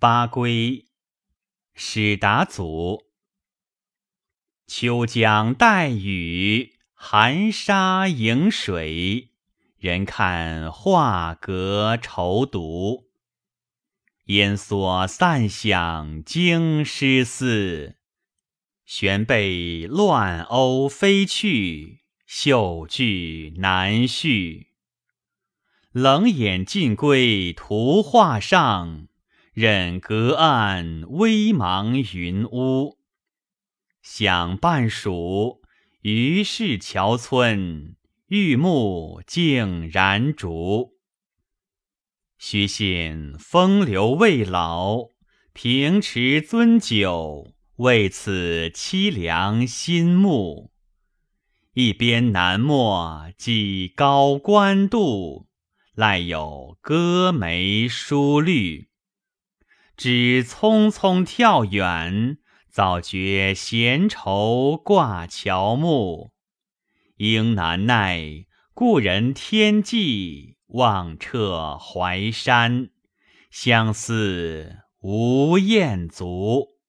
八归，始达祖。秋江带雨，寒沙迎水。人看画阁愁独。烟锁散响京师寺，悬被乱鸥飞去，绣句难续。冷眼尽归图画上。任隔岸微茫云雾，想半蜀余是桥村，玉木竟燃烛。须信风流未老，平池樽酒，为此凄凉心目。一边南陌几高官渡，赖有歌眉书绿。只匆匆跳远，早觉闲愁挂乔木。应难耐故人天际，望彻淮山，相思无厌足。